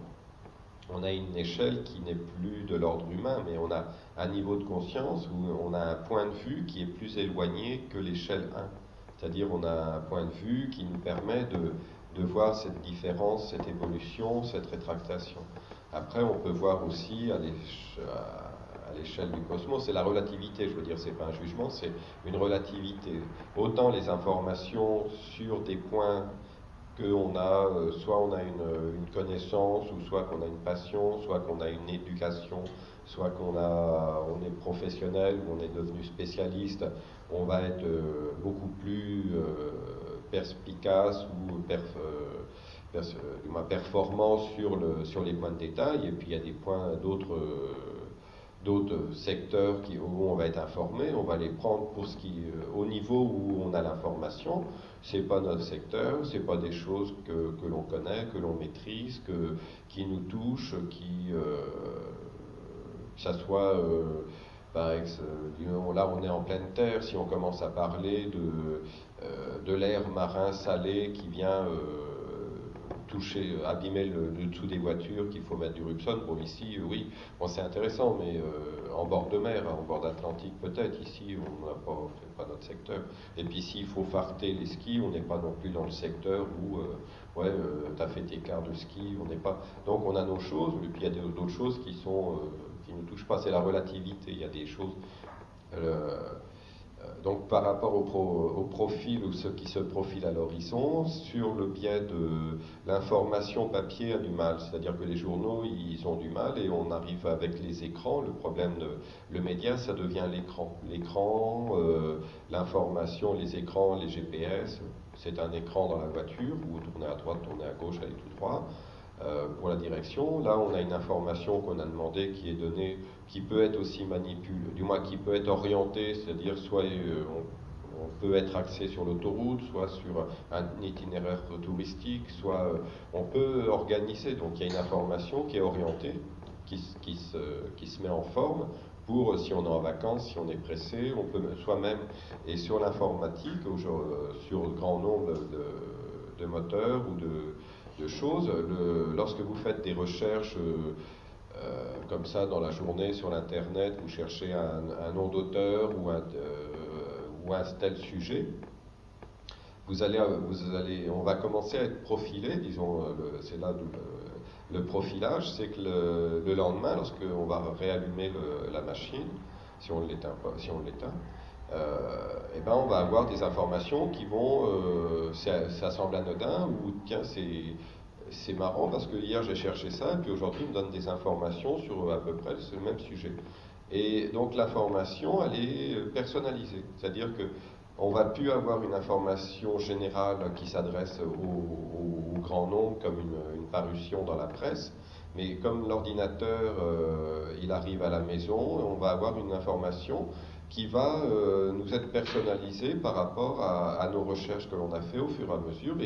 On a une échelle qui n'est plus de l'ordre humain, mais on a un niveau de conscience où on a un point de vue qui est plus éloigné que l'échelle 1. C'est-à-dire on a un point de vue qui nous permet de, de voir cette différence, cette évolution, cette rétractation. Après, on peut voir aussi à l'échelle du cosmos, c'est la relativité, je veux dire, c'est pas un jugement, c'est une relativité. Autant les informations sur des points qu'on a, euh, soit on a une, une connaissance, ou soit qu'on a une passion, soit qu'on a une éducation, soit qu'on a, on est professionnel, ou on est devenu spécialiste, on va être euh, beaucoup plus euh, perspicace ou performant sur les points de détail, et puis il y a des points d'autres d'autres secteurs où on va être informé, on va les prendre pour ce qui, au niveau où on a l'information, c'est pas notre secteur, c'est pas des choses que, que l'on connaît, que l'on maîtrise, que, qui nous touchent, qui, euh, que ça soit, euh, par exemple, là on est en pleine terre, si on commence à parler de, euh, de l'air marin salé qui vient toucher, abîmer le, dessous des voitures, qu'il faut mettre du Rupson. Bon, ici, oui, bon, c'est intéressant, mais en bord de mer, en bord d'Atlantique peut-être. Ici, on n'a pas, pas notre secteur. Et puis, s'il faut farter les skis, on n'est pas non plus dans le secteur où, ouais, tu as fait tes quarts de ski, on n'est pas. Donc, on a nos choses, et puis il y a d'autres choses qui sont qui ne touche pas, c'est la relativité. Il y a des choses. Donc par rapport au, profil ou ce qui se profile à l'horizon, sur le biais de l'information papier a du mal, c'est-à-dire que les journaux ils ont du mal et on arrive avec les écrans. Le problème de le média, ça devient l'écran. L'écran, euh, l'information, les écrans, les GPS. C'est un écran dans la voiture, vous tournez à droite, tournez à gauche, allez tout droit. Euh, pour la direction. Là, on a une information qu'on a demandé qui est donnée, qui peut être aussi manipulée, du moins qui peut être orientée, c'est-à-dire soit euh, on, peut être axé sur l'autoroute, soit sur un itinéraire touristique, soit euh, on peut organiser. Donc il y a une information qui est orientée, qui, qui, se, qui se met en forme pour si on est en vacances, si on est pressé, on peut soi-même, et sur l'informatique, sur le grand nombre de, moteurs ou de choses. lorsque vous faites des recherches euh, euh, comme ça dans la journée sur l'Internet, vous cherchez un, nom d'auteur ou un, euh, tel sujet, vous allez, on va commencer à être profilé, disons, c'est là le, le, profilage, c'est que le, lendemain, lorsqu'on va réallumer la machine, si on l'éteint si on l'éteint, euh, eh ben on va avoir des informations qui vont, euh, ça, semble anodin, ou tiens, c'est marrant parce que hier j'ai cherché ça, et puis aujourd'hui me donne des informations sur à peu près le même sujet. Et donc l'information, elle est personnalisée, c'est-à-dire que on va plus avoir une information générale qui s'adresse au, grand nombre comme une, parution dans la presse, mais comme l'ordinateur, euh, il arrive à la maison, on va avoir une information qui va euh, nous être personnalisé par rapport à, nos recherches que l'on a fait au fur et à mesure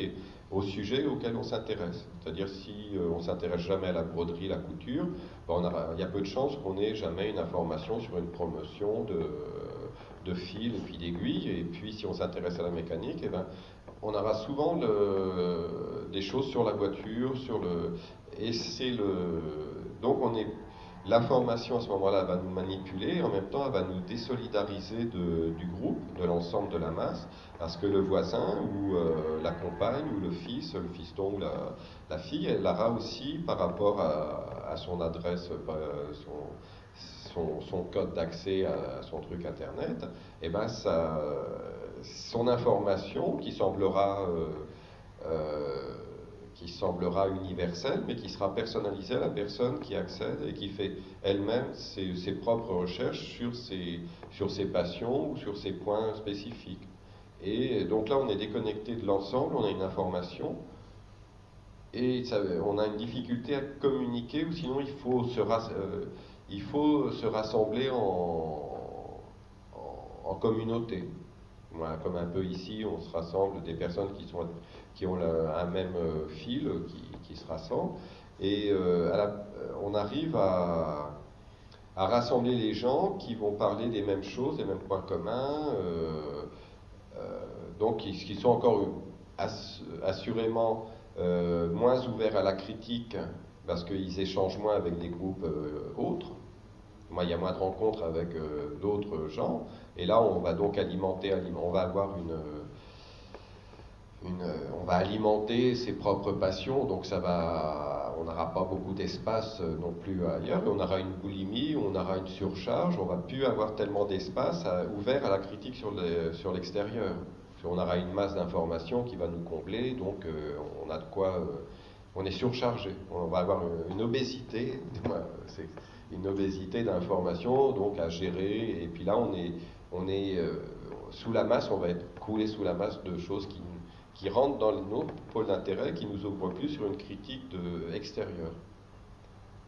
au sujet auquel on s'intéresse. C'est-à-dire si euh, on s'intéresse jamais à la broderie, la couture, ben, il y a peu de chances qu'on ait jamais une information sur une promotion de, de fils et puis d'aiguilles. Et puis si on s'intéresse à la mécanique, eh ben, on aura souvent des choses sur la voiture, sur le et c'est le donc on est L'information à ce moment-là va nous manipuler. En même temps elle va nous désolidariser du groupe, de l'ensemble de la masse, parce que le voisin ou euh, la compagne ou le fils, le fiston ou la, fille, elle aura aussi par rapport à, son adresse, euh, son, code d'accès à, son truc internet, et eh ben son information qui semblera euh, qui semblera universel, mais qui sera personnalisé à la personne qui accède et qui fait elle-même ses, propres recherches sur ses, sur ses passions ou sur ses points spécifiques. Et donc là, on est déconnecté de l'ensemble, on a une information, et on a une difficulté à communiquer ou sinon il faut se, euh, il faut se rassembler en, communauté. Comme un peu ici, on se rassemble des personnes qui, sont, qui ont un même euh, fil, qui, qui se rassemblent, et euh, euh, on arrive à, à rassembler les gens qui vont parler des mêmes choses, des mêmes points communs, euh, euh, donc qui, qui sont encore ass- assurément euh, moins ouverts à la critique parce qu'ils échangent moins avec des groupes euh, autres. Moi, il y a moins de rencontres avec euh, d'autres gens, et là, on va donc alimenter, alim- on va avoir une, on va alimenter ses propres passions, donc ça va, on n'aura pas beaucoup d'espace euh, non plus ailleurs, et on aura une boulimie, on aura une surcharge, on va plus avoir tellement d'espace ouvert à la critique sur le- sur l'extérieur. Qu'on aura une masse d'informations qui va nous combler, donc euh, on a de quoi, euh, on est surchargé, on va avoir une, obésité, (laughs) une obésité d'informations, donc à gérer, et puis là on est, on est sous la masse, on va être coulé sous la masse de choses qui, qui rentrent dans nos pôles d'intérêt, qui nous ouvrent plus sur une critique de, extérieure.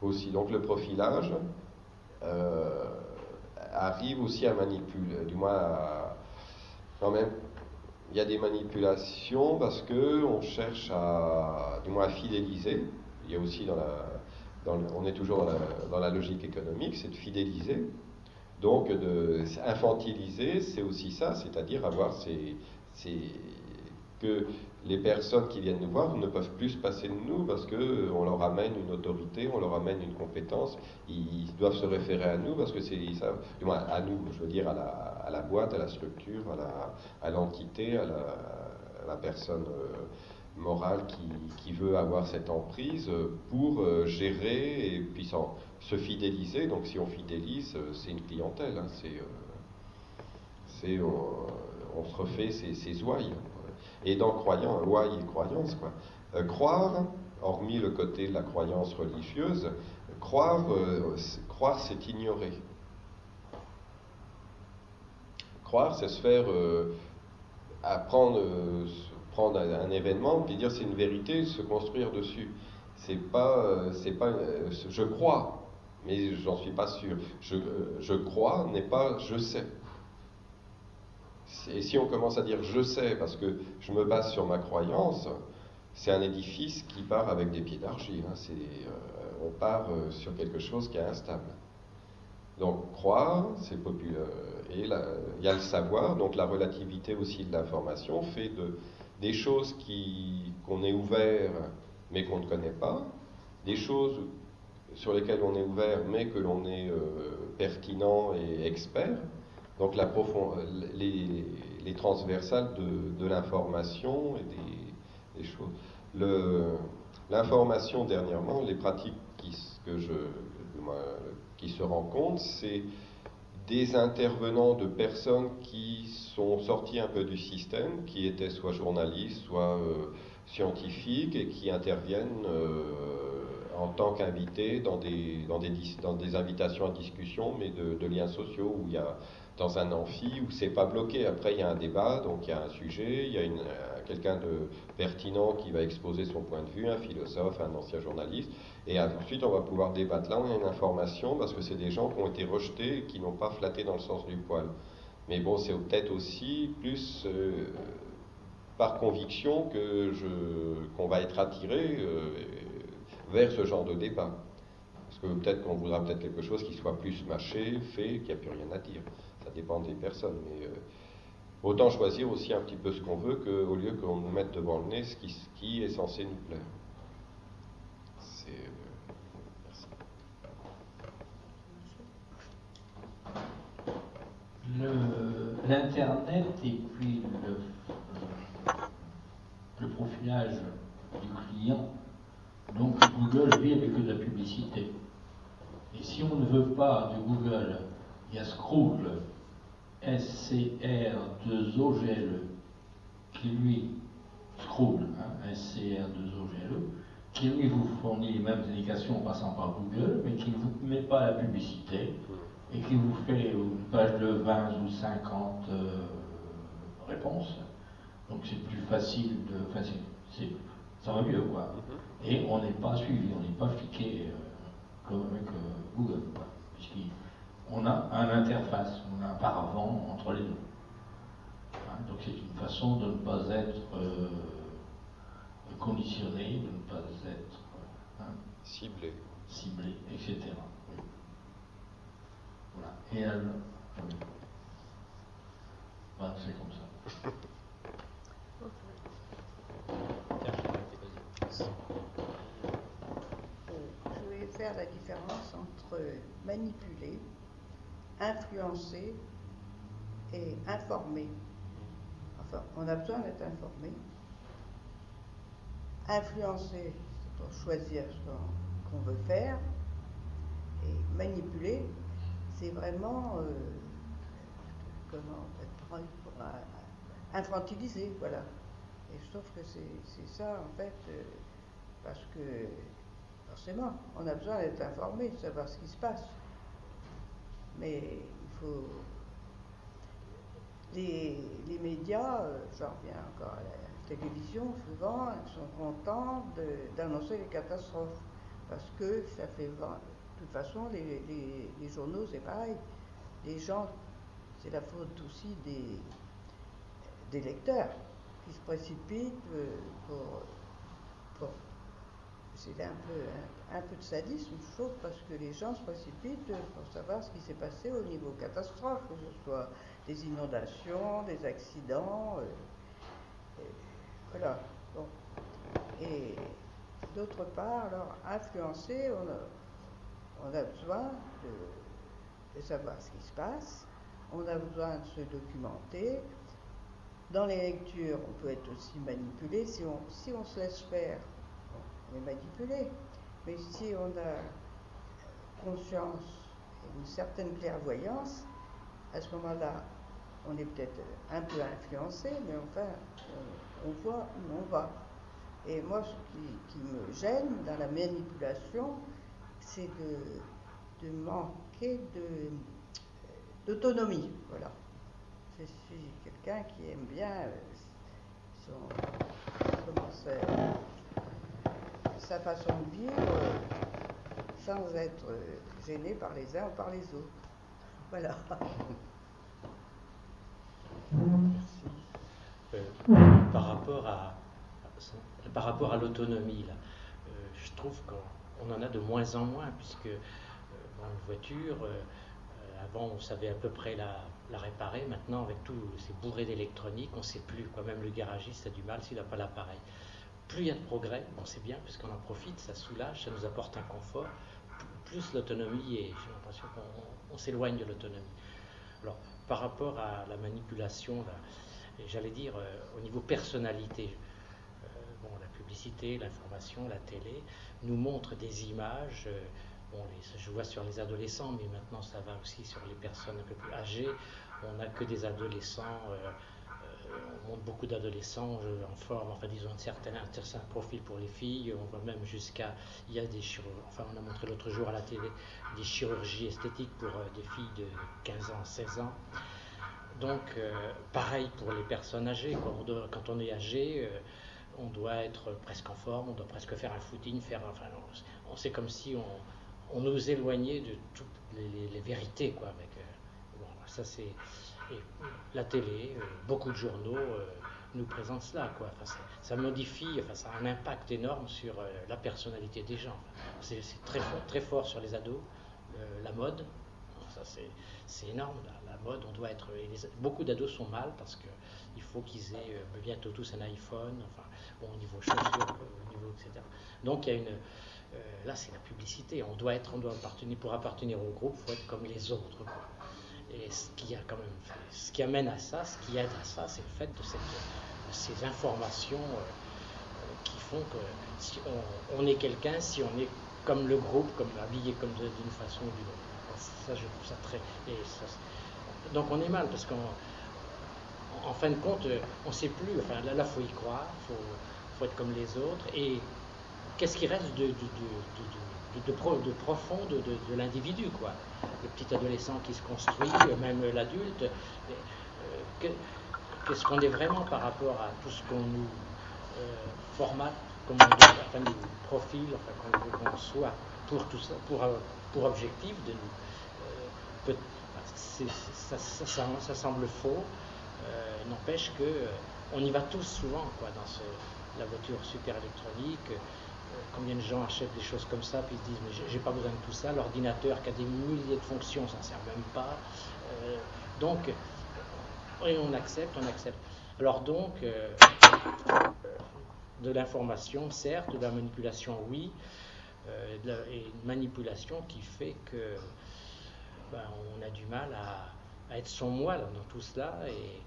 Aussi, donc le profilage euh, arrive aussi à manipuler, du moins quand même, il y a des manipulations parce que on cherche à, du moins à fidéliser. Il y a aussi dans la, on est toujours dans la, logique économique, c'est de fidéliser. Donc, de infantiliser, c'est aussi ça, c'est-à-dire avoir ces- que les personnes qui viennent nous voir ne peuvent plus se passer de nous parce que on leur amène une autorité, on leur amène une compétence, ils, doivent se référer à nous parce que c'est à nous, je veux dire à la, boîte, à la structure, à l'entité, à, la, personne euh, morale qui, veut avoir cette emprise euh, pour euh, gérer et puis se fidéliser. Donc si on fidélise, c'est une clientèle, hein, c'est on, se refait ses, ses. Et dans croyant, ouailles et croyance, quoi. Euh, croire, hormis le côté de la croyance religieuse, croire, euh, croire c'est ignorer. Croire, c'est se faire euh, apprendre, prendre un, événement, puis dire c'est une vérité, se construire dessus. C'est pas, c'est pas, je crois, mais j'en suis pas sûr. Je crois n'est pas je sais. Et si on commence à dire je sais parce que je me base sur ma croyance, c'est un édifice qui part avec des pieds d'argile. hein. Euh, on part euh, sur quelque chose qui est instable. Donc croire, c'est populaire. Et il y a le savoir, donc la relativité aussi de l'information fait de, des choses qu'on est ouvert mais qu'on ne connaît pas, des choses sur lesquelles on est ouvert mais que l'on est euh, pertinent et expert. Donc la profond, les, les transversales de, de l'information et des, choses. L'information dernièrement, les pratiques qui, que je, qui se rencontrent, c'est des intervenants de personnes qui sont sortis un peu du système, qui étaient soit journalistes, soit euh, scientifiques, et qui interviennent euh, en tant qu'invités dans des, dans, des, dans des invitations à discussion, mais de, de liens sociaux, où il y a dans un amphi, où c'est pas bloqué. Après, il y a un débat, donc il y a un sujet, il y a euh, quelqu'un de pertinent qui va exposer son point de vue, un philosophe, un ancien journaliste, et ensuite on va pouvoir débattre. Là, on a une information, parce que c'est des gens qui ont été rejetés et qui n'ont pas flatté dans le sens du poil. Mais bon, c'est peut-être aussi plus euh, par conviction que qu'on va être attiré euh, vers ce genre de débat. Parce que peut-être qu'on voudra peut-être quelque chose qui soit plus mâché, fait, qu'il n'y a plus rien à dire. Dépend des personnes. Mais euh, autant choisir aussi un petit peu ce qu'on veut qu'au lieu qu'on nous mette devant le nez ce qui, est censé nous plaire. C'est. euh, merci. L'Internet et puis le, le profilage du client. Donc Google vit avec de la publicité. Et si on ne veut pas de Google, il y a Scroogle, S-C-R-2-O-G-L-E, qui lui, Scroogle, hein, S-C-R-2-O-G-L-E, qui lui vous fournit les mêmes indications en passant par Google, mais qui ne vous met pas la publicité et qui vous fait une page de 20 ou 50 euh, réponses. Donc c'est plus facile de. Enfin, c'est- Ça va mieux, quoi. Et on n'est pas suivi, on n'est pas fliqué euh, comme avec euh, Google, quoi. Puisqu'on a un interface, on a un paravent entre les deux. Hein, donc c'est une façon de ne pas être euh, conditionné, de ne pas être hein, Ciblé. ciblé, etc. Oui. Voilà. Et elle, oui. Voilà, c'est comme ça. Euh, Je vais faire la différence entre manipuler, influencer et informer. Enfin, on a besoin d'être informé. Influencer, c'est pour choisir ce qu'on veut faire. Et manipuler, c'est vraiment, euh, comment, pour infantiliser, voilà. Et je trouve que c'est c'est ça, en fait, euh, parce que, forcément, on a besoin d'être informé, de savoir ce qui se passe. Mais il faut. Les, les médias, euh, j'en reviens encore à la télévision, souvent, ils sont contents d'annoncer les catastrophes. Parce que ça fait. De toute façon, les, les- journaux, c'est pareil. Les gens, c'est la faute aussi des, des lecteurs qui se précipitent euh, pour- c'est un peu, un, un peu de sadisme, je trouve, parce que les gens se précipitent pour savoir ce qui s'est passé au niveau catastrophe, que ce soit des inondations, des accidents. euh, voilà. Et d'autre part, alors, influencer, on a, on a besoin de, de savoir ce qui se passe, on a besoin de se documenter. Dans les lectures, on peut être aussi manipulé. Si on, si on se laisse faire, on est manipulé. Mais si on a conscience et une certaine clairvoyance, à ce moment-là, on est peut-être un peu influencé, mais enfin, on, voit où on va. Et moi, ce qui, me gêne dans la manipulation, c'est de, manquer d'autonomie. Voilà. Je suis quelqu'un qui aime bien euh, son, comment sa façon de vivre euh, sans être euh, gêné par les uns ou par les autres. Voilà. Euh, par rapport à, par rapport à l'autonomie, euh, je trouve qu'on on en a de moins en moins, puisque bon, une voiture, avant on savait à peu près la, la réparer, maintenant avec tout, c'est bourré d'électronique, on ne sait plus, quoi. même le garagiste a du mal s'il n'a pas l'appareil. Plus il y a de progrès, bon, c'est bien, puisqu'on en profite, ça soulage, ça nous apporte un confort, plus l'autonomie est, j'ai l'impression qu'on on s'éloigne de l'autonomie. Alors, par rapport à la manipulation, et j'allais dire euh, au niveau personnalité, euh, bon, la publicité, l'information, la télé nous montre des images. euh, je vois sur les adolescents, mais maintenant ça va aussi sur les personnes un peu plus âgées. On n'a que des adolescents. On montre beaucoup d'adolescents en forme, enfin disons un certain, profil pour les filles. On voit même jusqu'à, il y a des enfin on a montré l'autre jour à la télé des chirurgies esthétiques pour euh, des filles de 15 ans, 16 ans. Donc, euh, pareil pour les personnes âgées. Quand on, est âgé, euh, on doit être presque en forme, on doit presque faire un footing, faire, enfin, on, c'est comme si on, on nous éloignait de toutes les, vérités, quoi. Ça c'est et la télé, euh, beaucoup de journaux euh, nous présentent cela, quoi. Ça modifie, enfin, ça a un impact énorme sur euh, la personnalité des gens. C'est très fort, très fort sur les ados, la mode. Ça, c'est, énorme, la, mode. On doit être. beaucoup d'ados sont mal parce qu'il faut qu'ils aient euh, bientôt tous un iPhone, au niveau chaussures, au niveau, etc. Donc, il y a une. là, c'est la publicité. On doit être, on doit appartenir, pour appartenir au groupe, il faut être comme les autres. Et ce qui, amène à ça, ce qui aide à ça, c'est le fait de, ces informations euh, euh, qui font que si on, est quelqu'un, si on est comme le groupe, comme habillé comme d'une façon ou d'une autre. Ça, je trouve ça très. donc on est mal parce qu'en en fin de compte, euh, on ne sait plus. Enfin, là, il faut y croire, il faut, être comme les autres. Et qu'est-ce qui reste de- de- pro- de profond de, l'individu, quoi Le petit adolescent qui se construit, euh, même l'adulte. euh, que- Qu'est-ce qu'on est vraiment par rapport à tout ce qu'on nous euh, formate comment on doit, enfin, du profil, enfin, qu'on soit pour tout ça, pour, pour objectif de nous. Ça, ça, semble faux, n'empêche que on y va tous souvent quoi, dans ce, la voiture super électronique. Euh, combien de gens achètent des choses comme ça, puis se disent mais j'ai pas besoin de tout ça. L'ordinateur qui a des milliers de fonctions, ça ne sert même pas. Euh, donc, et on accepte, on accepte. Alors donc, euh, de l'information, certes, de la manipulation, oui, et une manipulation qui fait que ben, on a du mal à, être son moi dans tout cela et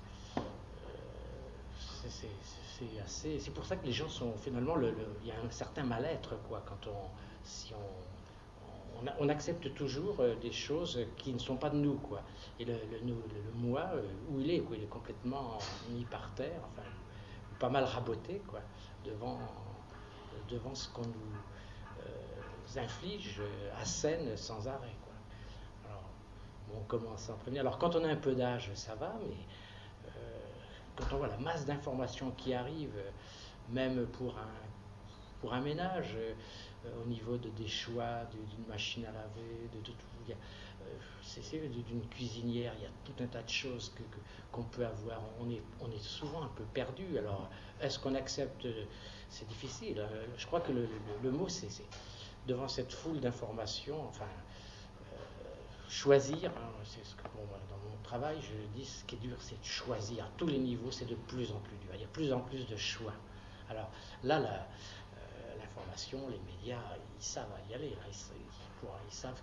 c'est assez. C'est pour ça que les gens sont finalement. Le, il y a un certain mal-être, quoi, quand on. Si on, on, accepte toujours euh, des choses qui ne sont pas de nous, quoi. Et le, le, moi, euh, où il est, quoi, il est complètement mis par terre, enfin, pas mal raboté, quoi, devant, devant ce qu'on nous euh, inflige, scène sans arrêt, quoi. Alors, on commence en prévenir. Alors, quand on a un peu d'âge, ça va, mais quand on voit la masse d'informations qui arrivent, même pour un, ménage, euh, au niveau de, des choix d'une machine à laver, de, tout, euh, c'est d'une cuisinière, il y a tout un tas de choses que, qu'on peut avoir. On est, souvent un peu perdu. Alors, est-ce qu'on accepte C'est difficile. Hein. Je crois que le, le, mot, c'est devant cette foule d'informations, enfin, euh, choisir, c'est ce que dans mon travail, je dis, ce qui est dur, c'est de choisir. À tous les niveaux, c'est de plus en plus dur. Il y a plus en plus de choix. Alors là, euh, l'information, les médias, ils savent y aller. Ils, savent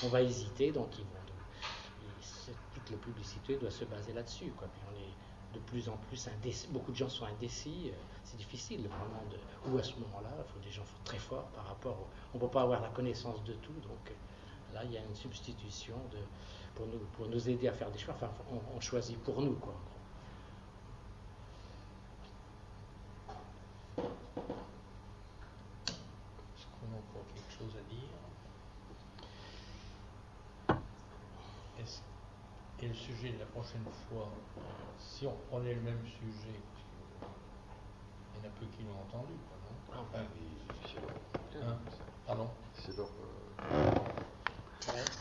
qu'on (laughs) va hésiter, donc ils vont. toute la publicité doit se baser là-dessus. On est de plus en plus. Beaucoup de gens sont indécis. Euh, c'est difficile vraiment de. Ou à ce moment-là, il faut des gens très forts par rapport. on ne peut pas avoir la connaissance de tout, donc Là, il y a une substitution pour, nous, pour nous aider à faire des choix. Enfin, on, choisit pour nous, quoi. Est-ce qu'on a encore quelque chose à dire? Et le sujet de la prochaine fois, si on prenait le même sujet, il y en a peu qui l'ont entendu, non? Ah, hein c'est leur... Pardon? C'est leur... Right.